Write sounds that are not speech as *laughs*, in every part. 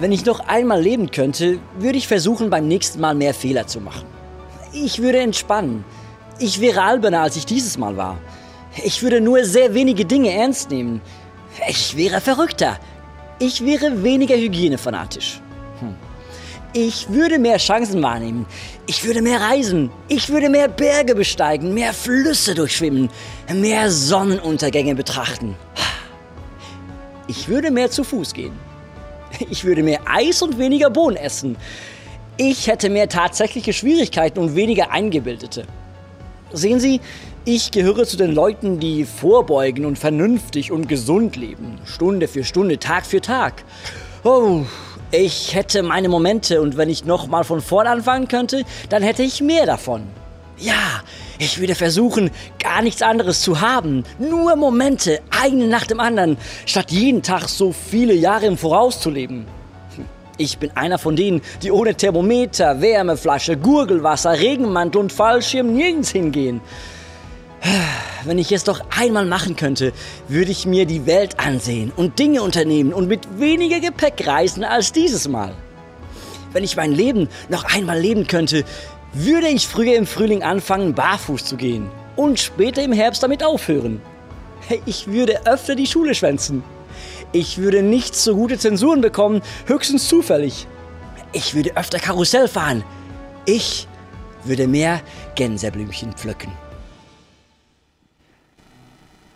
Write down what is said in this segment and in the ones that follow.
Wenn ich noch einmal leben könnte, würde ich versuchen, beim nächsten Mal mehr Fehler zu machen. Ich würde entspannen. Ich wäre alberner, als ich dieses Mal war. Ich würde nur sehr wenige Dinge ernst nehmen. Ich wäre verrückter. Ich wäre weniger hygienefanatisch. Hm. Ich würde mehr Chancen wahrnehmen. Ich würde mehr reisen. Ich würde mehr Berge besteigen, mehr Flüsse durchschwimmen, mehr Sonnenuntergänge betrachten. Ich würde mehr zu Fuß gehen. *laughs* Ich würde mehr Eis und weniger Bohnen essen. Ich hätte mehr tatsächliche Schwierigkeiten und weniger eingebildete. Sehen Sie, ich gehöre zu den Leuten, die vorbeugen und vernünftig und gesund leben. Stunde für Stunde, Tag für Tag. Oh, ich hätte meine Momente und wenn ich nochmal von vorn anfangen könnte, dann hätte ich mehr davon. Ja, ich würde versuchen, gar nichts anderes zu haben. Nur Momente, eine nach dem anderen, statt jeden Tag so viele Jahre im Voraus zu leben. Ich bin einer von denen, die ohne Thermometer, Wärmeflasche, Gurgelwasser, Regenmantel und Fallschirm nirgends hingehen. Wenn ich es doch einmal machen könnte, würde ich mir die Welt ansehen und Dinge unternehmen und mit weniger Gepäck reisen als dieses Mal. Wenn ich mein Leben noch einmal leben könnte, würde ich früher im Frühling anfangen, barfuß zu gehen und später im Herbst damit aufhören. Ich würde öfter die Schule schwänzen. Ich würde nicht so gute Zensuren bekommen, höchstens zufällig. Ich würde öfter Karussell fahren. Ich würde mehr Gänseblümchen pflücken.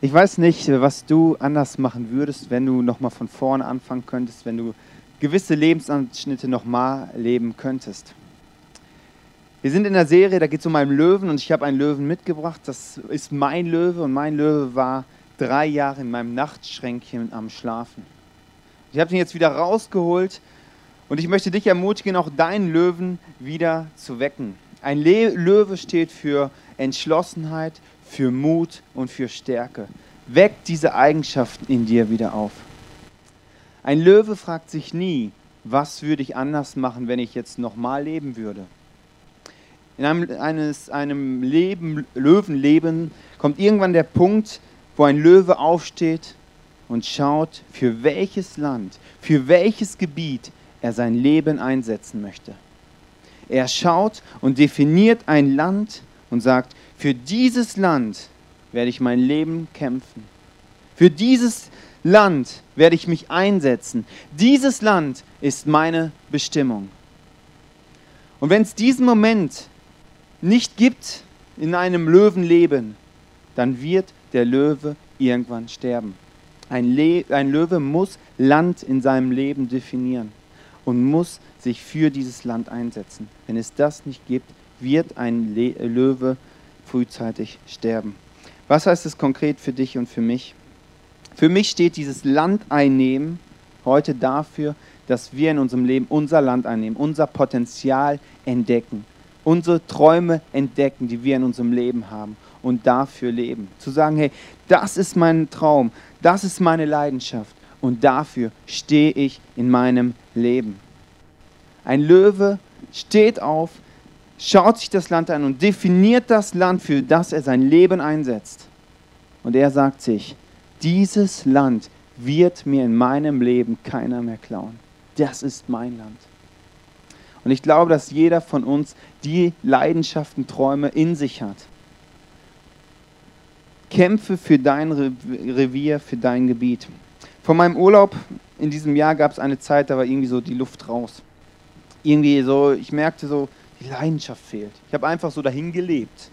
Ich weiß nicht, was du anders machen würdest, wenn du nochmal von vorne anfangen könntest, wenn du gewisse Lebensanschnitte nochmal leben könntest. Wir sind in der Serie, da geht es um einen Löwen und ich habe einen Löwen mitgebracht. Das ist mein Löwe und mein Löwe war drei Jahre in meinem Nachtschränkchen am Schlafen. Ich habe ihn jetzt wieder rausgeholt und ich möchte dich ermutigen, auch deinen Löwen wieder zu wecken. Ein Löwe steht für Entschlossenheit, für Mut und für Stärke. Weck diese Eigenschaften in dir wieder auf. Ein Löwe fragt sich nie, was würde ich anders machen, wenn ich jetzt nochmal leben würde. In einem, eines, einem Leben, Löwenleben kommt irgendwann der Punkt, wo ein Löwe aufsteht und schaut, für welches Land, für welches Gebiet er sein Leben einsetzen möchte. Er schaut und definiert ein Land und sagt, für dieses Land werde ich mein Leben kämpfen. Für dieses Land werde ich mich einsetzen. Dieses Land ist meine Bestimmung. Und wenn es diesen Moment nicht gibt in einem Löwenleben, dann wird der Löwe irgendwann sterben. Ein, Le ein Löwe muss Land in seinem Leben definieren und muss sich für dieses Land einsetzen. Wenn es das nicht gibt, wird ein Le Löwe sterben frühzeitig sterben. Was heißt es konkret für dich und für mich? Für mich steht dieses Land einnehmen heute dafür, dass wir in unserem Leben unser Land einnehmen, unser Potenzial entdecken, unsere Träume entdecken, die wir in unserem Leben haben und dafür leben. Zu sagen, hey, das ist mein Traum, das ist meine Leidenschaft und dafür stehe ich in meinem Leben. Ein Löwe steht auf, schaut sich das Land an und definiert das Land, für das er sein Leben einsetzt. Und er sagt sich, dieses Land wird mir in meinem Leben keiner mehr klauen. Das ist mein Land. Und ich glaube, dass jeder von uns die Leidenschaften, Träume in sich hat. Kämpfe für dein Revier, für dein Gebiet. Von meinem Urlaub in diesem Jahr gab es eine Zeit, da war irgendwie so die Luft raus. Irgendwie so, ich merkte so, die Leidenschaft fehlt. Ich habe einfach so dahin gelebt.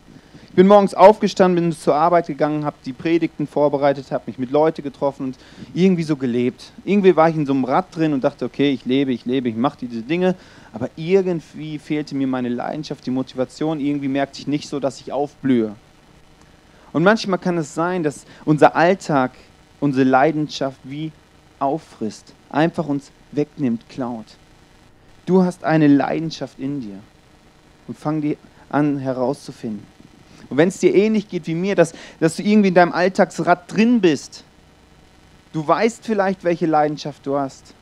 Ich bin morgens aufgestanden, bin zur Arbeit gegangen, habe die Predigten vorbereitet, habe mich mit Leuten getroffen und irgendwie so gelebt. Irgendwie war ich in so einem Rad drin und dachte, okay, ich lebe, ich lebe, ich mache diese Dinge, aber irgendwie fehlte mir meine Leidenschaft, die Motivation. Irgendwie merkte ich nicht so, dass ich aufblühe. Und manchmal kann es sein, dass unser Alltag unsere Leidenschaft wie auffrisst, einfach uns wegnimmt, klaut. Du hast eine Leidenschaft in dir und fang die an herauszufinden. Und wenn es dir ähnlich geht wie mir, dass, dass du irgendwie in deinem Alltagsrad drin bist, du weißt vielleicht, welche Leidenschaft du hast,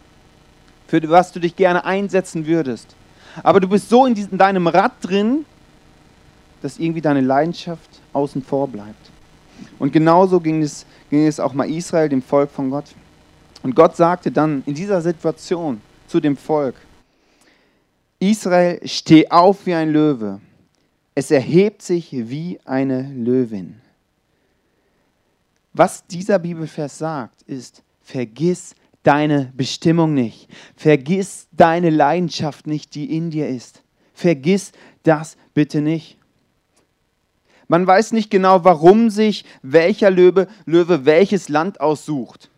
für was du dich gerne einsetzen würdest, aber du bist so in, diesem, in deinem Rad drin, dass irgendwie deine Leidenschaft außen vor bleibt. Und genauso ging es, ging es auch mal Israel, dem Volk von Gott. Und Gott sagte dann in dieser Situation, zu dem Volk. Israel, steh auf wie ein Löwe. Es erhebt sich wie eine Löwin. Was dieser Bibelvers sagt, ist, vergiss deine Bestimmung nicht. Vergiss deine Leidenschaft nicht, die in dir ist. Vergiss das bitte nicht. Man weiß nicht genau, warum sich welcher Löwe, Löwe welches Land aussucht.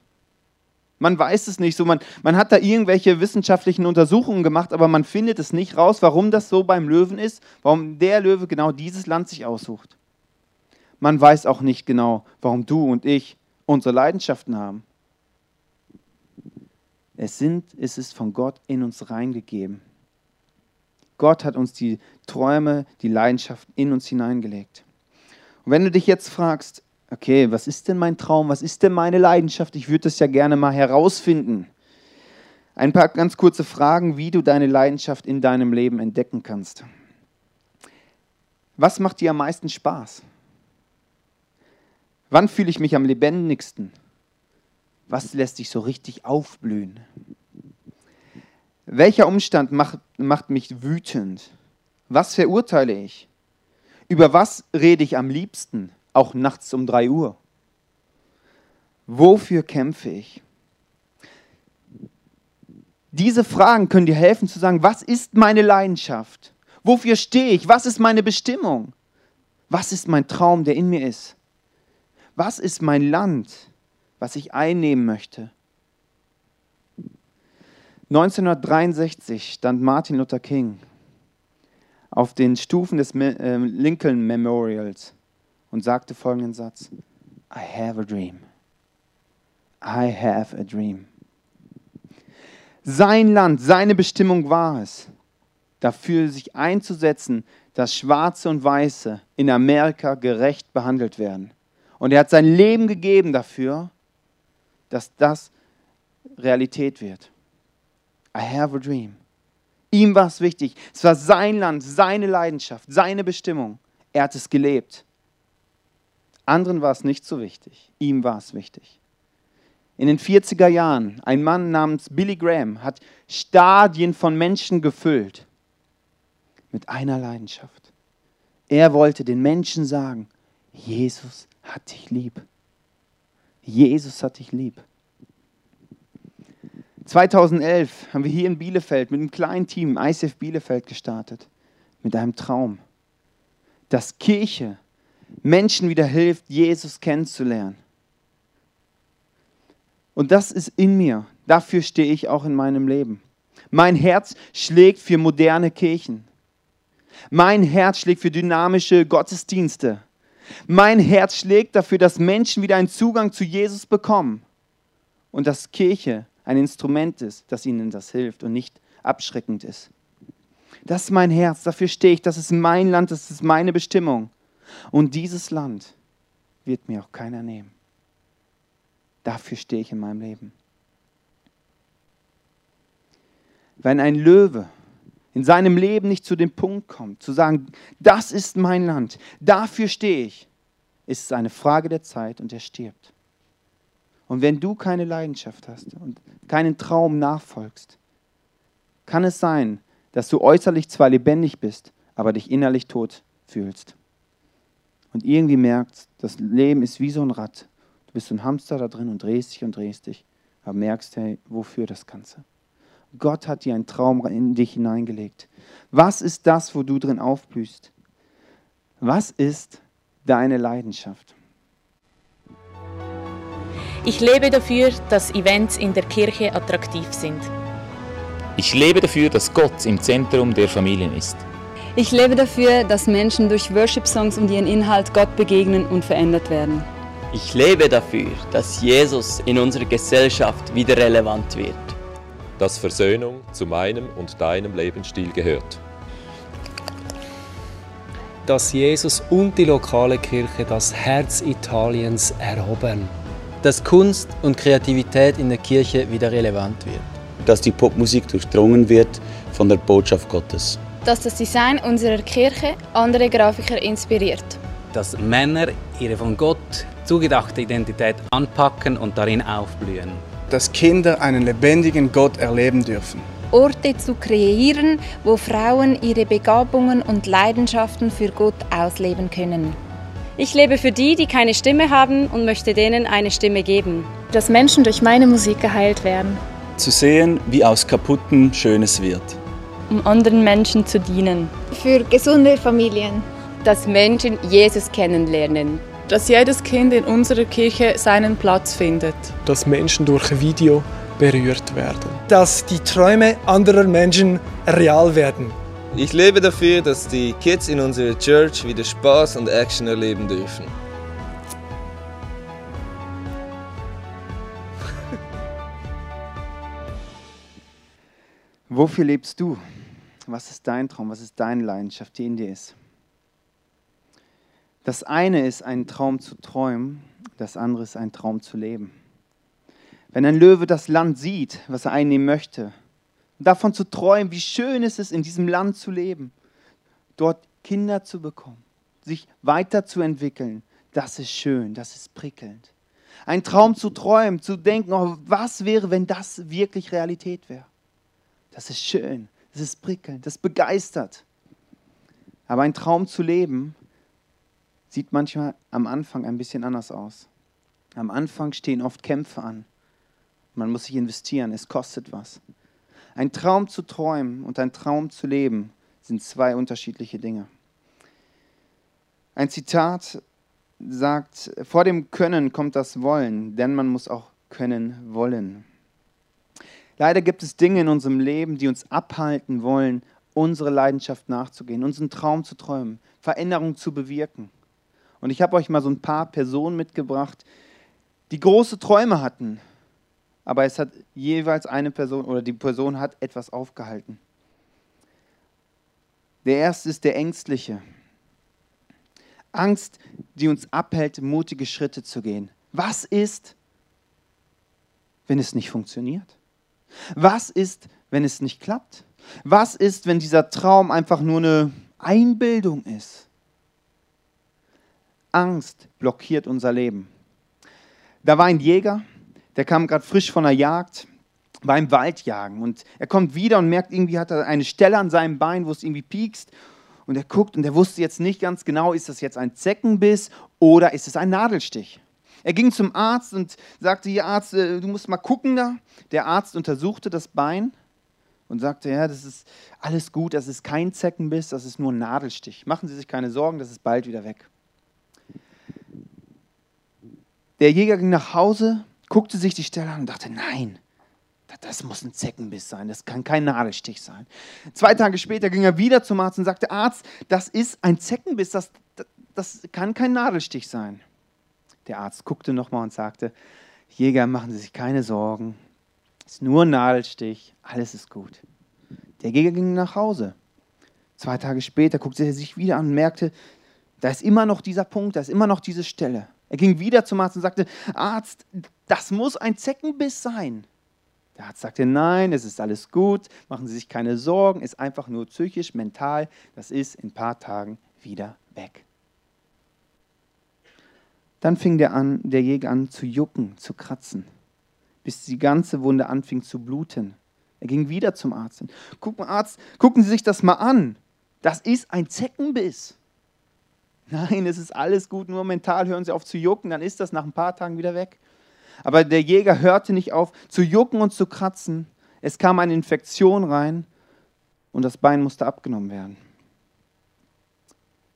Man weiß es nicht so. Man, man hat da irgendwelche wissenschaftlichen Untersuchungen gemacht, aber man findet es nicht raus, warum das so beim Löwen ist, warum der Löwe genau dieses Land sich aussucht. Man weiß auch nicht genau, warum du und ich unsere Leidenschaften haben. Es sind, es ist von Gott in uns reingegeben. Gott hat uns die Träume, die Leidenschaften in uns hineingelegt. Und wenn du dich jetzt fragst, okay, was ist denn mein Traum, was ist denn meine Leidenschaft? Ich würde das ja gerne mal herausfinden. Ein paar ganz kurze Fragen, wie du deine Leidenschaft in deinem Leben entdecken kannst. Was macht dir am meisten Spaß? Wann fühle ich mich am lebendigsten? Was lässt dich so richtig aufblühen? Welcher Umstand macht, macht mich wütend? Was verurteile ich? Über was rede ich am liebsten? Auch nachts um drei Uhr? Wofür kämpfe ich? Diese Fragen können dir helfen zu sagen, was ist meine Leidenschaft? Wofür stehe ich? Was ist meine Bestimmung? Was ist mein Traum, der in mir ist? Was ist mein Land, was ich einnehmen möchte? 1963 stand Martin Luther King auf den Stufen des äh, Lincoln Memorials und sagte folgenden Satz, I have a dream. I have a dream. Sein Land, seine Bestimmung war es, dafür sich einzusetzen, dass Schwarze und Weiße in Amerika gerecht behandelt werden. Und er hat sein Leben gegeben dafür, dass das Realität wird. I have a dream. Ihm war es wichtig. Es war sein Land, seine Leidenschaft, seine Bestimmung. Er hat es gelebt. Anderen war es nicht so wichtig, ihm war es wichtig. In den 40er Jahren, ein Mann namens Billy Graham hat Stadien von Menschen gefüllt mit einer Leidenschaft. Er wollte den Menschen sagen, Jesus hat dich lieb. Jesus hat dich lieb. 2011 haben wir hier in Bielefeld mit einem kleinen Team, ICF Bielefeld, gestartet. Mit einem Traum, dass Kirche Menschen wieder hilft, Jesus kennenzulernen. Und das ist in mir. Dafür stehe ich auch in meinem Leben. Mein Herz schlägt für moderne Kirchen. Mein Herz schlägt für dynamische Gottesdienste. Mein Herz schlägt dafür, dass Menschen wieder einen Zugang zu Jesus bekommen. Und dass Kirche ein Instrument ist, das ihnen das hilft und nicht abschreckend ist. Das ist mein Herz, dafür stehe ich, das ist mein Land, das ist meine Bestimmung. Und dieses Land wird mir auch keiner nehmen. Dafür stehe ich in meinem Leben. Wenn ein Löwe in seinem Leben nicht zu dem Punkt kommt, zu sagen, das ist mein Land, dafür stehe ich, ist es eine Frage der Zeit und er stirbt. Und wenn du keine Leidenschaft hast und keinen Traum nachfolgst, kann es sein, dass du äußerlich zwar lebendig bist, aber dich innerlich tot fühlst und irgendwie merkst, das Leben ist wie so ein Rad. Du bist so ein Hamster da drin und drehst dich und drehst dich, aber merkst, hey, wofür das Ganze? Gott hat dir einen Traum in dich hineingelegt. Was ist das, wo du drin aufblühst? Was ist deine Leidenschaft? Ich lebe dafür, dass Events in der Kirche attraktiv sind. Ich lebe dafür, dass Gott im Zentrum der Familien ist. Ich lebe dafür, dass Menschen durch Worship-Songs und ihren Inhalt Gott begegnen und verändert werden. Ich lebe dafür, dass Jesus in unserer Gesellschaft wieder relevant wird. Dass Versöhnung zu meinem und deinem Lebensstil gehört. Dass Jesus und die lokale Kirche das Herz Italiens erhoben. Dass Kunst und Kreativität in der Kirche wieder relevant wird. Dass die Popmusik durchdrungen wird von der Botschaft Gottes dass das Design unserer Kirche andere Grafiker inspiriert. Dass Männer ihre von Gott zugedachte Identität anpacken und darin aufblühen. Dass Kinder einen lebendigen Gott erleben dürfen. Orte zu kreieren, wo Frauen ihre Begabungen und Leidenschaften für Gott ausleben können. Ich lebe für die, die keine Stimme haben und möchte denen eine Stimme geben. Dass Menschen durch meine Musik geheilt werden. Zu sehen, wie aus kaputten Schönes wird. Um anderen Menschen zu dienen. Für gesunde Familien. Dass Menschen Jesus kennenlernen. Dass jedes Kind in unserer Kirche seinen Platz findet. Dass Menschen durch Video berührt werden. Dass die Träume anderer Menschen real werden. Ich lebe dafür, dass die Kids in unserer Church wieder Spaß und Action erleben dürfen. Wofür lebst du? Was ist dein Traum? Was ist deine Leidenschaft, die in dir ist? Das eine ist, einen Traum zu träumen, das andere ist, einen Traum zu leben. Wenn ein Löwe das Land sieht, was er einnehmen möchte, davon zu träumen, wie schön es ist, in diesem Land zu leben, dort Kinder zu bekommen, sich weiterzuentwickeln, das ist schön, das ist prickelnd. Ein Traum zu träumen, zu denken, oh, was wäre, wenn das wirklich Realität wäre. Das ist schön, das ist prickelnd, das begeistert. Aber ein Traum zu leben sieht manchmal am Anfang ein bisschen anders aus. Am Anfang stehen oft Kämpfe an. Man muss sich investieren, es kostet was. Ein Traum zu träumen und ein Traum zu leben sind zwei unterschiedliche Dinge. Ein Zitat sagt, vor dem Können kommt das Wollen, denn man muss auch können wollen. Leider gibt es Dinge in unserem Leben, die uns abhalten wollen, unsere Leidenschaft nachzugehen, unseren Traum zu träumen, Veränderung zu bewirken. Und ich habe euch mal so ein paar Personen mitgebracht, die große Träume hatten, aber es hat jeweils eine Person oder die Person hat etwas aufgehalten. Der erste ist der Ängstliche. Angst, die uns abhält, mutige Schritte zu gehen. Was ist, wenn es nicht funktioniert? Was ist, wenn es nicht klappt? Was ist, wenn dieser Traum einfach nur eine Einbildung ist? Angst blockiert unser Leben. Da war ein Jäger, der kam gerade frisch von der Jagd, beim Waldjagen und er kommt wieder und merkt, irgendwie hat er eine Stelle an seinem Bein, wo es irgendwie piekst und er guckt und er wusste jetzt nicht ganz genau, ist das jetzt ein Zeckenbiss oder ist es ein Nadelstich. Er ging zum Arzt und sagte, hier Arzt, äh, du musst mal gucken da. Der Arzt untersuchte das Bein und sagte, ja, das ist alles gut, das ist kein Zeckenbiss, das ist nur ein Nadelstich. Machen Sie sich keine Sorgen, das ist bald wieder weg. Der Jäger ging nach Hause, guckte sich die Stelle an und dachte, nein, das muss ein Zeckenbiss sein, das kann kein Nadelstich sein. Zwei Tage später ging er wieder zum Arzt und sagte, Arzt, das ist ein Zeckenbiss, das, das, das kann kein Nadelstich sein. Der Arzt guckte nochmal und sagte, Jäger, machen Sie sich keine Sorgen, es ist nur ein Nadelstich, alles ist gut. Der Jäger ging nach Hause. Zwei Tage später guckte er sich wieder an und merkte, da ist immer noch dieser Punkt, da ist immer noch diese Stelle. Er ging wieder zum Arzt und sagte, Arzt, das muss ein Zeckenbiss sein. Der Arzt sagte, nein, es ist alles gut, machen Sie sich keine Sorgen, ist einfach nur psychisch, mental, das ist in ein paar Tagen wieder weg. Dann fing der, an, der Jäger an zu jucken, zu kratzen, bis die ganze Wunde anfing zu bluten. Er ging wieder zum Arzt. Gucken, Arzt, gucken Sie sich das mal an. Das ist ein Zeckenbiss. Nein, es ist alles gut, nur mental hören Sie auf zu jucken, dann ist das nach ein paar Tagen wieder weg. Aber der Jäger hörte nicht auf zu jucken und zu kratzen. Es kam eine Infektion rein und das Bein musste abgenommen werden.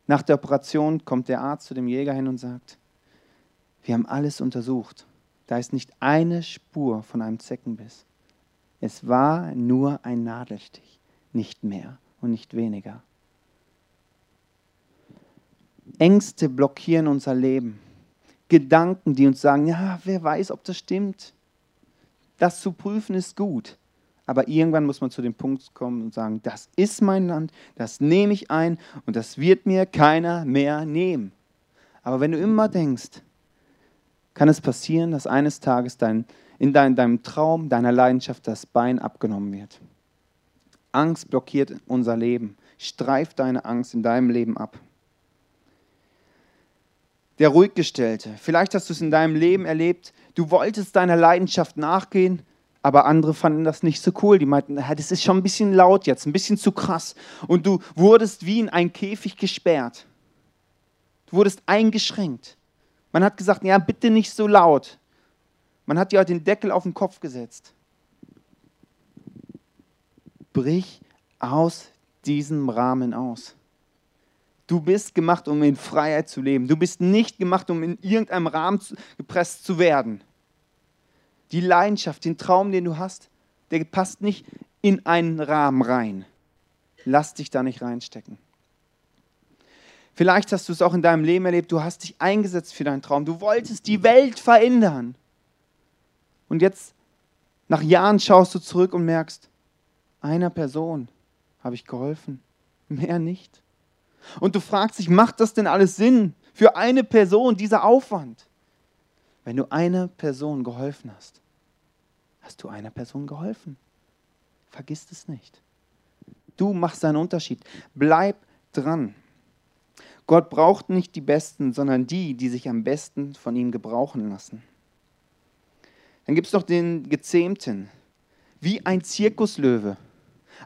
Nach der Operation kommt der Arzt zu dem Jäger hin und sagt, wir haben alles untersucht. Da ist nicht eine Spur von einem Zeckenbiss. Es war nur ein Nadelstich, nicht mehr und nicht weniger. Ängste blockieren unser Leben. Gedanken, die uns sagen, ja, wer weiß, ob das stimmt. Das zu prüfen ist gut. Aber irgendwann muss man zu dem Punkt kommen und sagen, das ist mein Land, das nehme ich ein und das wird mir keiner mehr nehmen. Aber wenn du immer denkst, kann es passieren, dass eines Tages dein, in dein, deinem Traum, deiner Leidenschaft das Bein abgenommen wird. Angst blockiert unser Leben. Streif deine Angst in deinem Leben ab der Ruhiggestellte. Vielleicht hast du es in deinem Leben erlebt, du wolltest deiner Leidenschaft nachgehen, Aber andere fanden das nicht so cool. Die meinten, das ist schon ein bisschen laut jetzt, ein bisschen zu krass. Und du wurdest wie in einen Käfig gesperrt. Du wurdest eingeschränkt. Man hat gesagt, ja, bitte nicht so laut. Man hat dir halt den Deckel auf den Kopf gesetzt. Brich aus diesem Rahmen aus. Du bist gemacht, um in Freiheit zu leben. Du bist nicht gemacht, um in irgendeinem Rahmen gepresst zu werden. Die Leidenschaft, den Traum, den du hast, der passt nicht in einen Rahmen rein. Lass dich da nicht reinstecken. Vielleicht hast du es auch in deinem Leben erlebt, du hast dich eingesetzt für deinen Traum. Du wolltest die Welt verändern. Und jetzt, nach Jahren, schaust du zurück und merkst, einer Person habe ich geholfen, mehr nicht. Und du fragst dich, macht das denn alles Sinn für eine Person, dieser Aufwand? Wenn du einer Person geholfen hast, hast du einer Person geholfen. Vergiss es nicht. Du machst einen Unterschied. Bleib dran. Gott braucht nicht die Besten, sondern die, die sich am besten von ihm gebrauchen lassen. Dann gibt es noch den Gezähmten, wie ein Zirkuslöwe.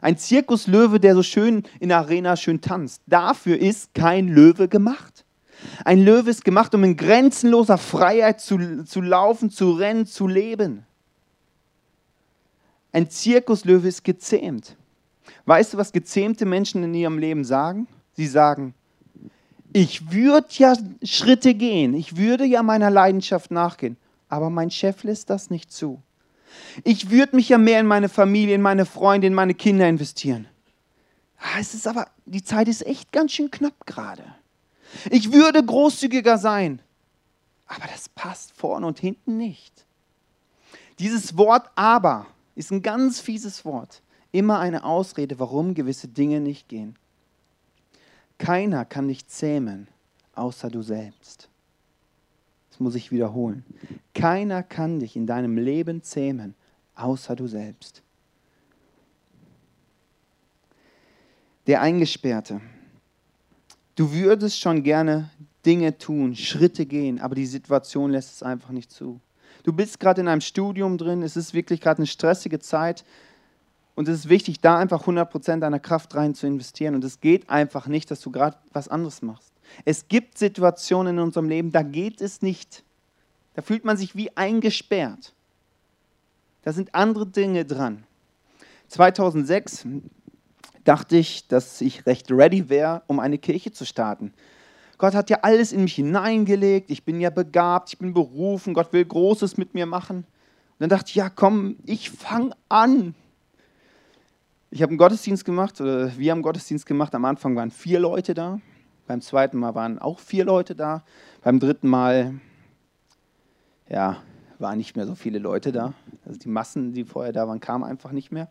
Ein Zirkuslöwe, der so schön in der Arena schön tanzt. Dafür ist kein Löwe gemacht. Ein Löwe ist gemacht, um in grenzenloser Freiheit zu, zu laufen, zu rennen, zu leben. Ein Zirkuslöwe ist gezähmt. Weißt du, was gezähmte Menschen in ihrem Leben sagen? Sie sagen, ich würde ja Schritte gehen, ich würde ja meiner Leidenschaft nachgehen, aber mein Chef lässt das nicht zu. Ich würde mich ja mehr in meine Familie, in meine Freunde, in meine Kinder investieren. Ah, es ist aber, die Zeit ist echt ganz schön knapp gerade. Ich würde großzügiger sein, aber das passt vorne und hinten nicht. Dieses Wort aber ist ein ganz fieses Wort. Immer eine Ausrede, warum gewisse Dinge nicht gehen. Keiner kann dich zähmen, außer du selbst. Das muss ich wiederholen. Keiner kann dich in deinem Leben zähmen, außer du selbst. Der Eingesperrte. Du würdest schon gerne Dinge tun, Schritte gehen, aber die Situation lässt es einfach nicht zu. Du bist gerade in einem Studium drin, es ist wirklich gerade eine stressige Zeit und es ist wichtig, da einfach 100% deiner Kraft rein zu investieren und es geht einfach nicht, dass du gerade was anderes machst. Es gibt Situationen in unserem Leben, da geht es nicht. Da fühlt man sich wie eingesperrt. Da sind andere Dinge dran. 2006 dachte ich, dass ich recht ready wäre, um eine Kirche zu starten. Gott hat ja alles in mich hineingelegt. Ich bin ja begabt, ich bin berufen. Gott will Großes mit mir machen. Und dann dachte ich, ja, komm, ich fange an. Ich habe einen Gottesdienst gemacht, oder wir haben einen Gottesdienst gemacht. Am Anfang waren vier Leute da. Beim zweiten Mal waren auch vier Leute da. Beim dritten Mal, ja, waren nicht mehr so viele Leute da. Also die Massen, die vorher da waren, kamen einfach nicht mehr.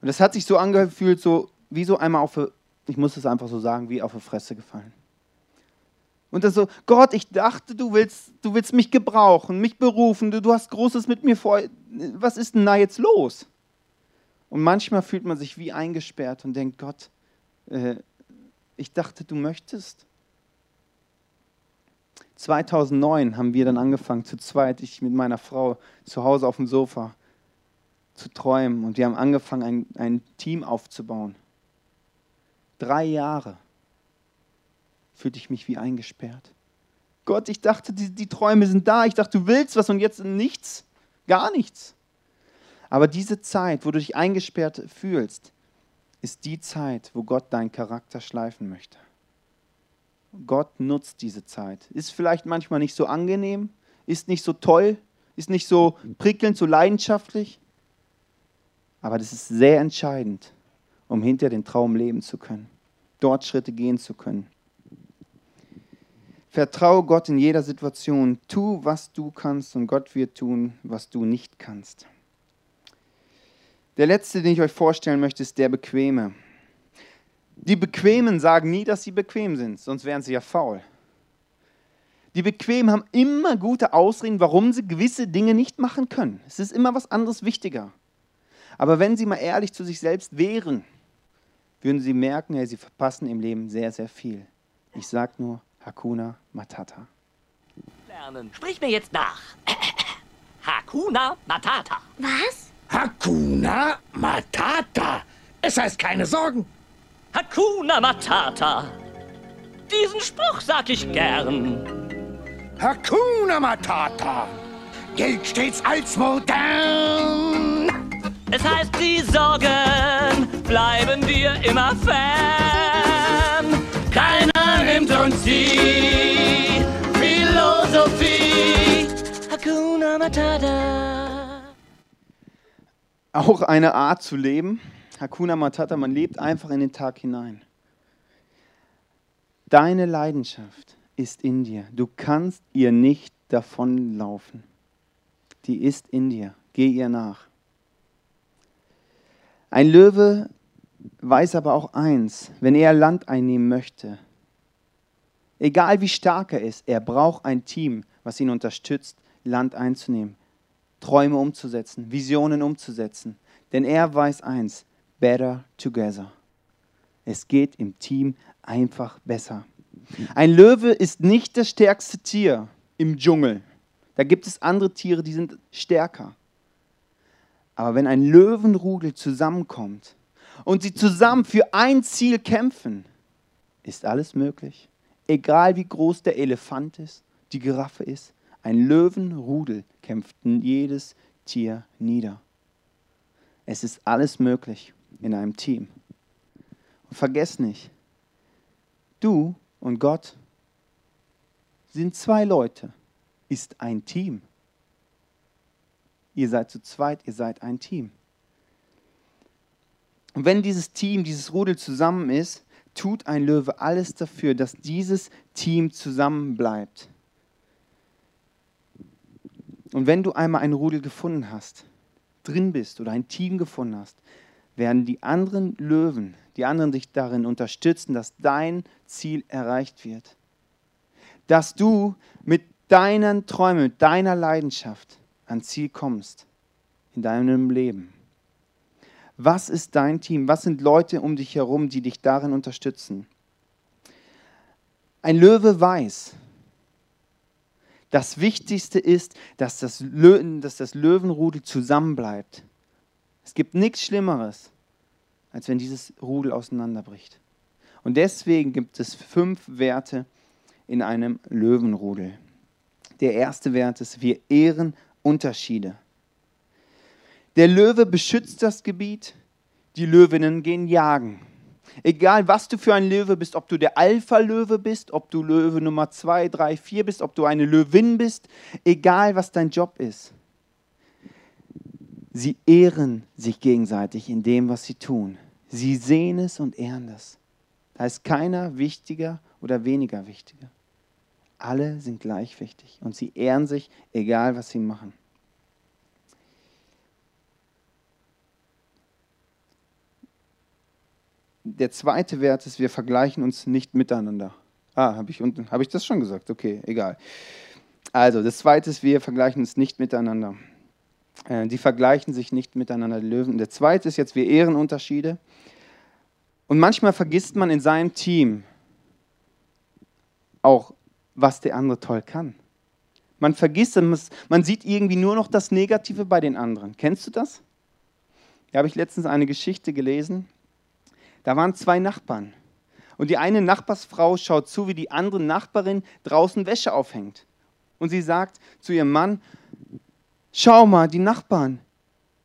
Und das hat sich so angefühlt, so wie so einmal auf, ich muss es einfach so sagen, wie auf die Fresse gefallen. Und dann so, Gott, ich dachte, du willst, du willst mich gebrauchen, mich berufen, du, du hast Großes mit mir vor. Was ist denn da jetzt los? Und manchmal fühlt man sich wie eingesperrt und denkt, Gott, äh, ich dachte, du möchtest. 2009 haben wir dann angefangen, zu zweit, ich mit meiner Frau, zu Hause auf dem Sofa zu träumen. Und wir haben angefangen, ein, ein Team aufzubauen. Drei Jahre fühlte ich mich wie eingesperrt. Gott, ich dachte, die, die Träume sind da. Ich dachte, du willst was und jetzt nichts. Gar nichts. Aber diese Zeit, wo du dich eingesperrt fühlst, ist die Zeit, wo Gott deinen Charakter schleifen möchte. Gott nutzt diese Zeit. Ist vielleicht manchmal nicht so angenehm, ist nicht so toll, ist nicht so prickelnd, so leidenschaftlich, aber das ist sehr entscheidend, um hinter den Traum leben zu können, dort Schritte gehen zu können. Vertraue Gott in jeder Situation. Tu, was du kannst und Gott wird tun, was du nicht kannst. Der letzte, den ich euch vorstellen möchte, ist der Bequeme. Die Bequemen sagen nie, dass sie bequem sind, sonst wären sie ja faul. Die Bequemen haben immer gute Ausreden, warum sie gewisse Dinge nicht machen können. Es ist immer was anderes wichtiger. Aber wenn sie mal ehrlich zu sich selbst wären, würden sie merken, ja, sie verpassen im Leben sehr, sehr viel. Ich sage nur, Hakuna Matata. Lernen. Sprich mir jetzt nach. *coughs* Hakuna Matata. Was? Hakuna Matata. Es heißt keine Sorgen. Hakuna Matata. Diesen Spruch sag ich gern. Hakuna Matata. Gilt stets als modern. Es heißt, die Sorgen bleiben wir immer fern. Keiner nimmt uns die Philosophie. Hakuna Matata. Auch eine Art zu leben. Hakuna Matata, man lebt einfach in den Tag hinein. Deine Leidenschaft ist in dir. Du kannst ihr nicht davonlaufen. Die ist in dir. Geh ihr nach. Ein Löwe weiß aber auch eins, wenn er Land einnehmen möchte, egal wie stark er ist, er braucht ein Team, was ihn unterstützt, Land einzunehmen, Träume umzusetzen, Visionen umzusetzen. Denn er weiß eins, better together. Es geht im Team einfach besser. Ein Löwe ist nicht das stärkste Tier im Dschungel. Da gibt es andere Tiere, die sind stärker. Aber wenn ein Löwenrudel zusammenkommt und sie zusammen für ein Ziel kämpfen, ist alles möglich. Egal wie groß der Elefant ist, die Giraffe ist, ein Löwenrudel kämpft jedes Tier nieder. Es ist alles möglich in einem Team. Und vergiss nicht, du und Gott sind zwei Leute, ist ein Team. Ihr seid zu zweit, ihr seid ein Team. Und wenn dieses Team, dieses Rudel zusammen ist, tut ein Löwe alles dafür, dass dieses Team zusammenbleibt. Und wenn du einmal ein Rudel gefunden hast, drin bist oder ein Team gefunden hast, werden die anderen Löwen, die anderen dich darin unterstützen, dass dein Ziel erreicht wird. Dass du mit deinen Träumen, mit deiner Leidenschaft ans Ziel kommst in deinem Leben. Was ist dein Team? Was sind Leute um dich herum, die dich darin unterstützen? Ein Löwe weiß, das Wichtigste ist, dass das, Lö dass das Löwenrudel zusammenbleibt. Es gibt nichts Schlimmeres, als wenn dieses Rudel auseinanderbricht. Und deswegen gibt es fünf Werte in einem Löwenrudel. Der erste Wert ist, wir ehren Unterschiede. Der Löwe beschützt das Gebiet, die Löwinnen gehen jagen. Egal, was du für ein Löwe bist, ob du der Alpha-Löwe bist, ob du Löwe Nummer 2, 3, 4 bist, ob du eine Löwin bist, egal, was dein Job ist. Sie ehren sich gegenseitig in dem, was sie tun. Sie sehen es und ehren das. Da ist keiner wichtiger oder weniger wichtiger. Alle sind gleich wichtig und sie ehren sich, egal was sie machen. Der zweite Wert ist, wir vergleichen uns nicht miteinander. Ah, habe ich, hab ich das schon gesagt? Okay, egal. Also, das zweite ist, wir vergleichen uns nicht miteinander. Äh, die vergleichen sich nicht miteinander, die Löwen. Der zweite ist jetzt, wir ehren Unterschiede. Und manchmal vergisst man in seinem Team auch, was der andere toll kann. Man vergisst, man sieht irgendwie nur noch das Negative bei den anderen. Kennst du das? Da habe ich letztens eine Geschichte gelesen. Da waren zwei Nachbarn. Und die eine Nachbarsfrau schaut zu, wie die andere Nachbarin draußen Wäsche aufhängt. Und sie sagt zu ihrem Mann, schau mal, die Nachbarn,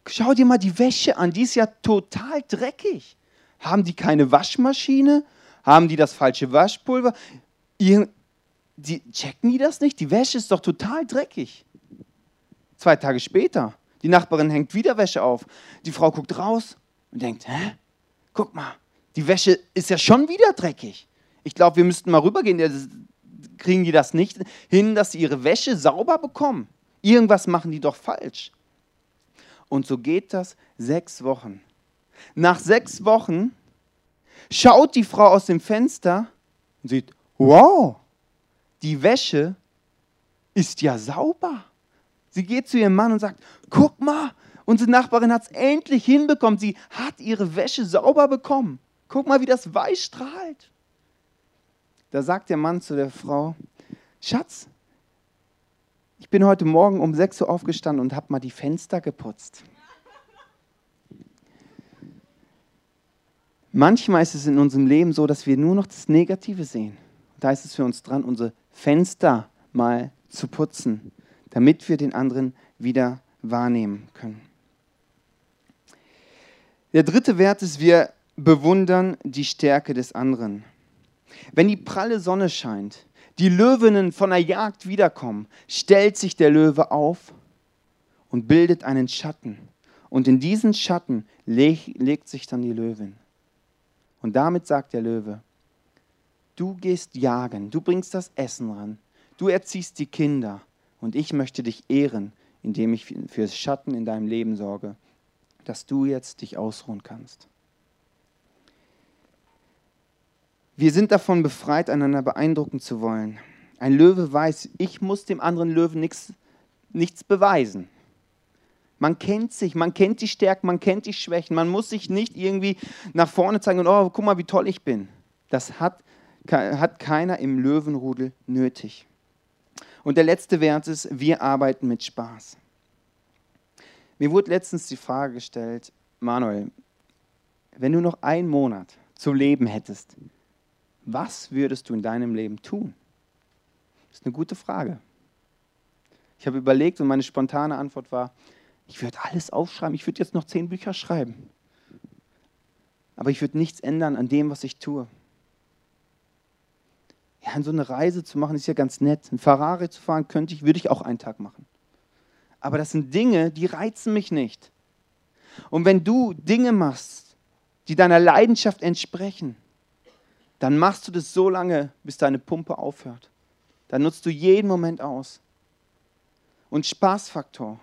schau dir mal die Wäsche an, die ist ja total dreckig. Haben die keine Waschmaschine? Haben die das falsche Waschpulver? Ihr, die, checken die das nicht? Die Wäsche ist doch total dreckig. Zwei Tage später, die Nachbarin hängt wieder Wäsche auf. Die Frau guckt raus und denkt, hä? Guck mal, die Wäsche ist ja schon wieder dreckig. Ich glaube, wir müssten mal rübergehen. Kriegen die das nicht hin, dass sie ihre Wäsche sauber bekommen? Irgendwas machen die doch falsch. Und so geht das sechs Wochen. Nach sechs Wochen schaut die Frau aus dem Fenster und sieht, wow, die Wäsche ist ja sauber. Sie geht zu ihrem Mann und sagt, guck mal, unsere Nachbarin hat es endlich hinbekommen. Sie hat ihre Wäsche sauber bekommen. Guck mal, wie das Weiß strahlt. Da sagt der Mann zu der Frau, Schatz, ich bin heute Morgen um 6 Uhr aufgestanden und habe mal die Fenster geputzt. Manchmal ist es in unserem Leben so, dass wir nur noch das Negative sehen. Da ist es für uns dran, unsere Fenster mal zu putzen, damit wir den anderen wieder wahrnehmen können. Der dritte Wert ist, wir bewundern die Stärke des anderen. Wenn die pralle Sonne scheint, die Löwinnen von der Jagd wiederkommen, stellt sich der Löwe auf und bildet einen Schatten. Und in diesen Schatten leg, legt sich dann die Löwin. Und damit sagt der Löwe, du gehst jagen, du bringst das Essen ran, du erziehst die Kinder und ich möchte dich ehren, indem ich für Schatten in deinem Leben sorge, dass du jetzt dich ausruhen kannst. Wir sind davon befreit, einander beeindrucken zu wollen. Ein Löwe weiß, ich muss dem anderen Löwen nichts, nichts beweisen. Man kennt sich, man kennt die Stärken, man kennt die Schwächen. Man muss sich nicht irgendwie nach vorne zeigen und, oh, guck mal, wie toll ich bin. Das hat, hat keiner im Löwenrudel nötig. Und der letzte Wert ist, wir arbeiten mit Spaß. Mir wurde letztens die Frage gestellt, Manuel, wenn du noch einen Monat zu leben hättest, was würdest du in deinem Leben tun? Das ist eine gute Frage. Ich habe überlegt und meine spontane Antwort war, ich würde alles aufschreiben, ich würde jetzt noch zehn Bücher schreiben. Aber ich würde nichts ändern an dem, was ich tue. Ja, so eine Reise zu machen ist ja ganz nett. Ein Ferrari zu fahren könnte ich, würde ich auch einen Tag machen. Aber das sind Dinge, die reizen mich nicht. Und wenn du Dinge machst, die deiner Leidenschaft entsprechen, dann machst du das so lange, bis deine Pumpe aufhört. Dann nutzt du jeden Moment aus. Und Spaßfaktor,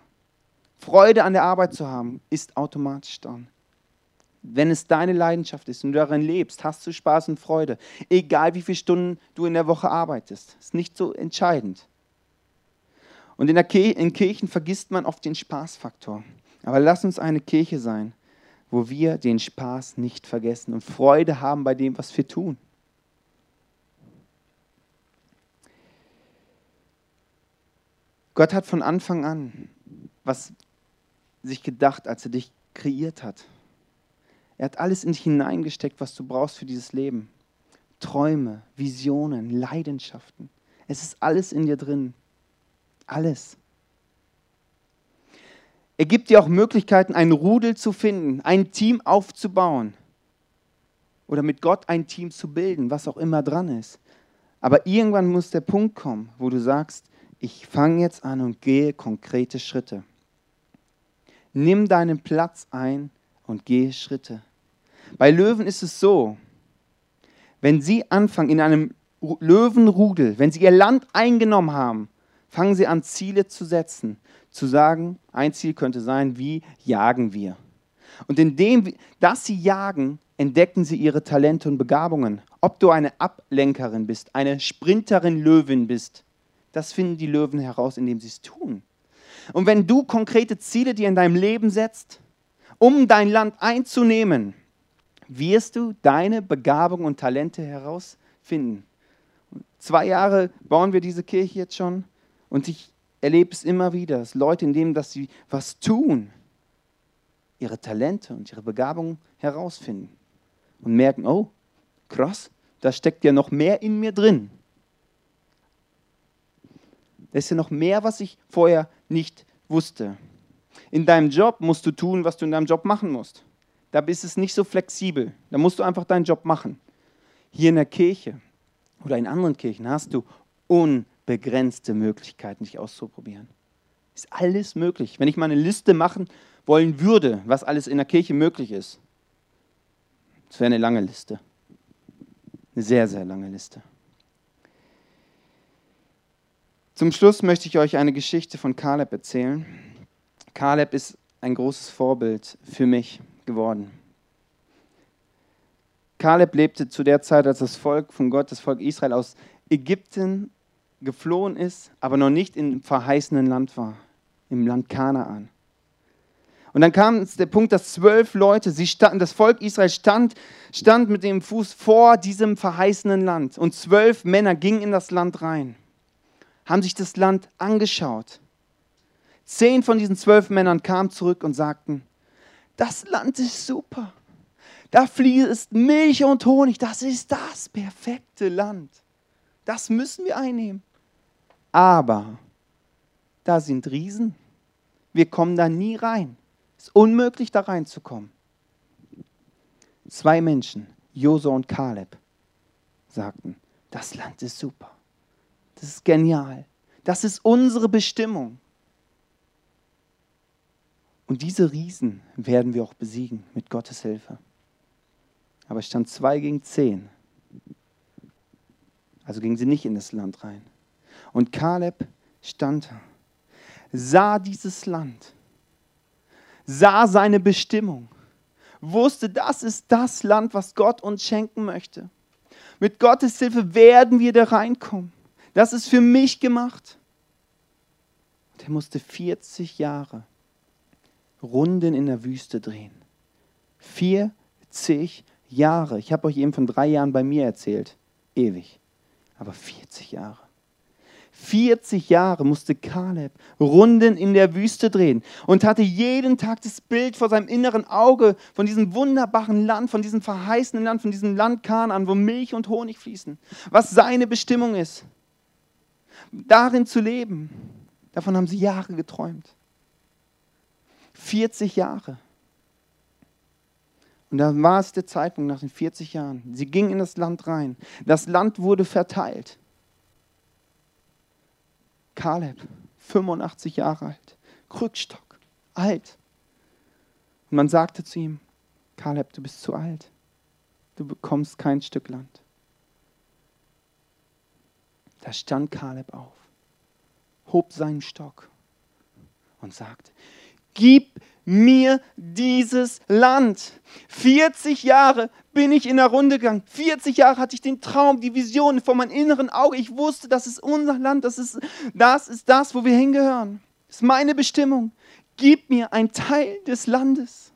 Freude an der Arbeit zu haben, ist automatisch dann. Wenn es deine Leidenschaft ist und du darin lebst, hast du Spaß und Freude. Egal wie viele Stunden du in der Woche arbeitest. Ist nicht so entscheidend. Und in, Kirche, in Kirchen vergisst man oft den Spaßfaktor. Aber lass uns eine Kirche sein, wo wir den Spaß nicht vergessen und Freude haben bei dem, was wir tun. Gott hat von Anfang an was sich gedacht, als er dich kreiert hat. Er hat alles in dich hineingesteckt, was du brauchst für dieses Leben. Träume, Visionen, Leidenschaften. Es ist alles in dir drin. Alles. Er gibt dir auch Möglichkeiten, ein Rudel zu finden, ein Team aufzubauen oder mit Gott ein Team zu bilden, was auch immer dran ist. Aber irgendwann muss der Punkt kommen, wo du sagst, ich fange jetzt an und gehe konkrete Schritte. Nimm deinen Platz ein und gehe Schritte. Bei Löwen ist es so, wenn sie anfangen in einem Löwenrudel, wenn sie ihr Land eingenommen haben, fangen sie an, Ziele zu setzen, zu sagen, ein Ziel könnte sein, wie jagen wir. Und indem, dass sie jagen, entdecken sie ihre Talente und Begabungen. Ob du eine Ablenkerin bist, eine Sprinterin Löwin bist, das finden die Löwen heraus, indem sie es tun. Und wenn du konkrete Ziele dir in deinem Leben setzt, um dein Land einzunehmen, wirst du deine Begabung und Talente herausfinden. Zwei Jahre bauen wir diese Kirche jetzt schon und ich erlebe es immer wieder, dass Leute, indem dass sie was tun, ihre Talente und ihre Begabung herausfinden und merken, oh, krass, da steckt ja noch mehr in mir drin. Da ist ja noch mehr, was ich vorher nicht wusste. In deinem Job musst du tun, was du in deinem Job machen musst. Da bist es nicht so flexibel. Da musst du einfach deinen Job machen. Hier in der Kirche oder in anderen Kirchen hast du unbegrenzte Möglichkeiten, dich auszuprobieren. Ist alles möglich. Wenn ich mal eine Liste machen wollen würde, was alles in der Kirche möglich ist, das wäre eine lange Liste. Eine sehr, sehr lange Liste. Zum Schluss möchte ich euch eine Geschichte von Kaleb erzählen. Kaleb ist ein großes Vorbild für mich geworden. Kaleb lebte zu der Zeit, als das Volk von Gott, das Volk Israel aus Ägypten geflohen ist, aber noch nicht im verheißenen Land war, im Land Kanaan. Und dann kam der Punkt, dass zwölf Leute, sie standen, das Volk Israel stand, stand mit dem Fuß vor diesem verheißenen Land. Und zwölf Männer gingen in das Land rein haben sich das Land angeschaut. Zehn von diesen zwölf Männern kamen zurück und sagten, das Land ist super. Da fließt Milch und Honig. Das ist das perfekte Land. Das müssen wir einnehmen. Aber da sind Riesen. Wir kommen da nie rein. Es ist unmöglich, da reinzukommen. Zwei Menschen, Josua und Kaleb, sagten, das Land ist super. Das ist genial. Das ist unsere Bestimmung. Und diese Riesen werden wir auch besiegen mit Gottes Hilfe. Aber es stand zwei gegen zehn. Also gingen sie nicht in das Land rein. Und Kaleb stand, sah dieses Land, sah seine Bestimmung, wusste, das ist das Land, was Gott uns schenken möchte. Mit Gottes Hilfe werden wir da reinkommen. Das ist für mich gemacht. Und er musste 40 Jahre Runden in der Wüste drehen. 40 Jahre. Ich habe euch eben von drei Jahren bei mir erzählt. Ewig. Aber 40 Jahre. 40 Jahre musste Kaleb Runden in der Wüste drehen und hatte jeden Tag das Bild vor seinem inneren Auge von diesem wunderbaren Land, von diesem verheißenen Land, von diesem Land Kanaan, wo Milch und Honig fließen, was seine Bestimmung ist. Darin zu leben, davon haben sie Jahre geträumt. 40 Jahre. Und da war es der Zeitpunkt nach den 40 Jahren. Sie gingen in das Land rein. Das Land wurde verteilt. Kaleb, 85 Jahre alt, Krückstock, alt. Und man sagte zu ihm, Kaleb, du bist zu alt. Du bekommst kein Stück Land. Da stand Kaleb auf, hob seinen Stock und sagte, gib mir dieses Land. 40 Jahre bin ich in der Runde gegangen. 40 Jahre hatte ich den Traum, die Vision vor meinem inneren Auge. Ich wusste, das ist unser Land, das ist das, ist das wo wir hingehören. Das ist meine Bestimmung. Gib mir einen Teil des Landes.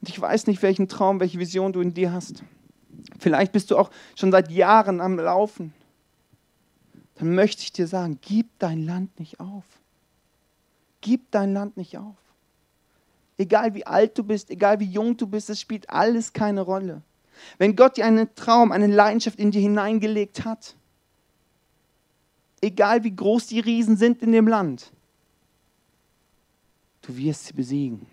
Und ich weiß nicht, welchen Traum, welche Vision du in dir hast. Vielleicht bist du auch schon seit Jahren am Laufen dann möchte ich dir sagen, gib dein Land nicht auf. Gib dein Land nicht auf. Egal wie alt du bist, egal wie jung du bist, es spielt alles keine Rolle. Wenn Gott dir einen Traum, eine Leidenschaft in dir hineingelegt hat, egal wie groß die Riesen sind in dem Land, du wirst sie besiegen.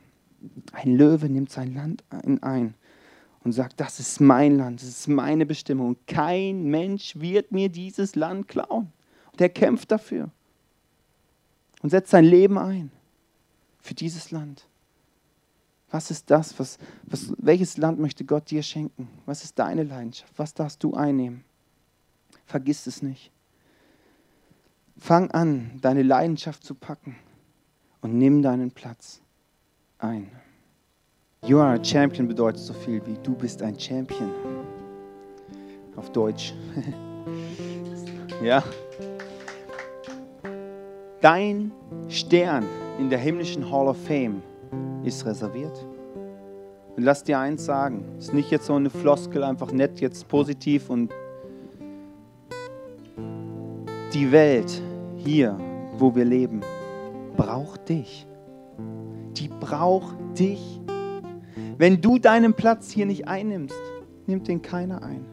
Ein Löwe nimmt sein Land ein und sagt, das ist mein Land, das ist meine Bestimmung. Kein Mensch wird mir dieses Land klauen. Und er kämpft dafür und setzt sein Leben ein für dieses Land. Was ist das? Was, was, welches Land möchte Gott dir schenken? Was ist deine Leidenschaft? Was darfst du einnehmen? Vergiss es nicht. Fang an, deine Leidenschaft zu packen und nimm deinen Platz ein. You are a champion bedeutet so viel wie du bist ein Champion. Auf Deutsch. *laughs* ja. Dein Stern in der himmlischen Hall of Fame ist reserviert. Und lass dir eins sagen, ist nicht jetzt so eine Floskel, einfach nett, jetzt positiv und die Welt hier, wo wir leben, braucht dich. Die braucht dich. Wenn du deinen Platz hier nicht einnimmst, nimmt den keiner ein.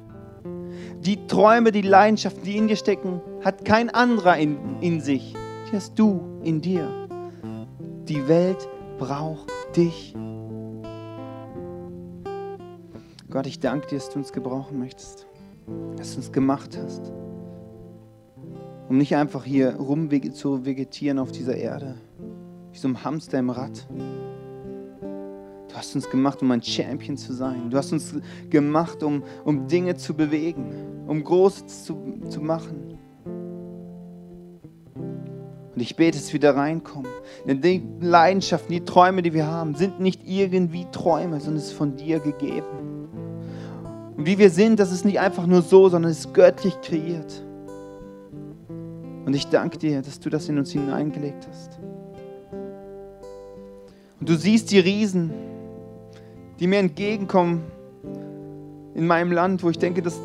Die Träume, die Leidenschaften, die in dir stecken, hat kein anderer in, in sich. Hast du in dir. Die Welt braucht dich. Gott, ich danke dir, dass du uns gebrauchen möchtest, dass du uns gemacht hast, um nicht einfach hier rum zu vegetieren auf dieser Erde, wie so ein Hamster im Rad, Du hast uns gemacht, um ein Champion zu sein. Du hast uns gemacht, um, um Dinge zu bewegen, um Großes zu, zu machen. Und ich bete, dass wir da reinkommen. Denn die Leidenschaften, die Träume, die wir haben, sind nicht irgendwie Träume, sondern es ist von dir gegeben. Und wie wir sind, das ist nicht einfach nur so, sondern es ist göttlich kreiert. Und ich danke dir, dass du das in uns hineingelegt hast. Und du siehst die Riesen, die mir entgegenkommen in meinem Land, wo ich denke, dass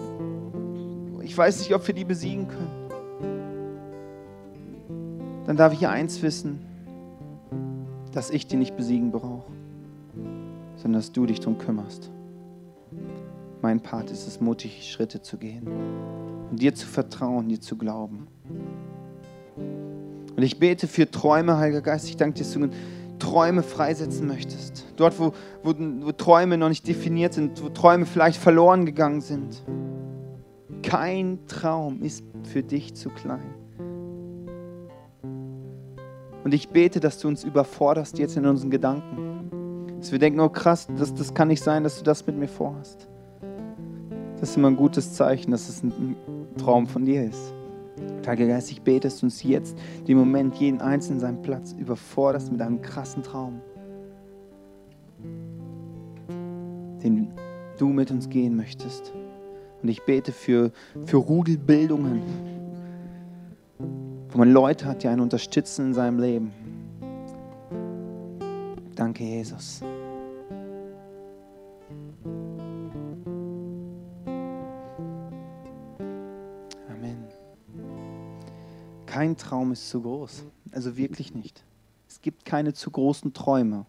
ich weiß nicht, ob wir die besiegen können. Dann darf ich eins wissen, dass ich die nicht besiegen brauche. sondern dass du dich darum kümmerst. Mein Part ist es, mutige Schritte zu gehen und dir zu vertrauen, dir zu glauben. Und ich bete für Träume, Heiliger Geist. Ich danke dir, dass du Träume freisetzen möchtest. Dort, wo, wo, wo Träume noch nicht definiert sind, wo Träume vielleicht verloren gegangen sind. Kein Traum ist für dich zu klein. Und ich bete, dass du uns überforderst jetzt in unseren Gedanken. Dass wir denken, oh krass, das, das kann nicht sein, dass du das mit mir vorhast. Das ist immer ein gutes Zeichen, dass es ein Traum von dir ist. Heiliger Geist, ich bete, dass du uns jetzt, den Moment, jeden Einzelnen seinen Platz überforderst mit einem krassen Traum, den du mit uns gehen möchtest. Und ich bete für, für Rudelbildungen, wo man Leute hat, die einen unterstützen in seinem Leben. Danke, Jesus. kein Traum ist zu groß. Also wirklich nicht. Es gibt keine zu großen Träume.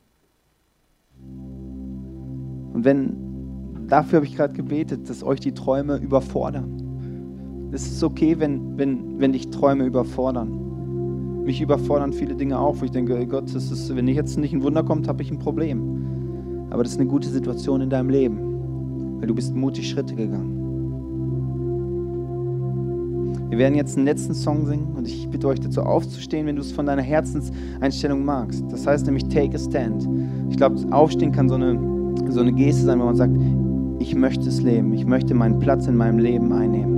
Und wenn, dafür habe ich gerade gebetet, dass euch die Träume überfordern. Es ist okay, wenn, wenn, wenn dich Träume überfordern. Mich überfordern viele Dinge auch, wo ich denke, Gott, das ist, wenn jetzt nicht ein Wunder kommt, habe ich ein Problem. Aber das ist eine gute Situation in deinem Leben, weil du bist mutig Schritte gegangen. Wir werden jetzt einen letzten Song singen und ich bitte euch dazu aufzustehen, wenn du es von deiner Herzenseinstellung magst. Das heißt nämlich Take a Stand. Ich glaube, Aufstehen kann so eine, so eine Geste sein, wo man sagt, ich möchte es leben, ich möchte meinen Platz in meinem Leben einnehmen.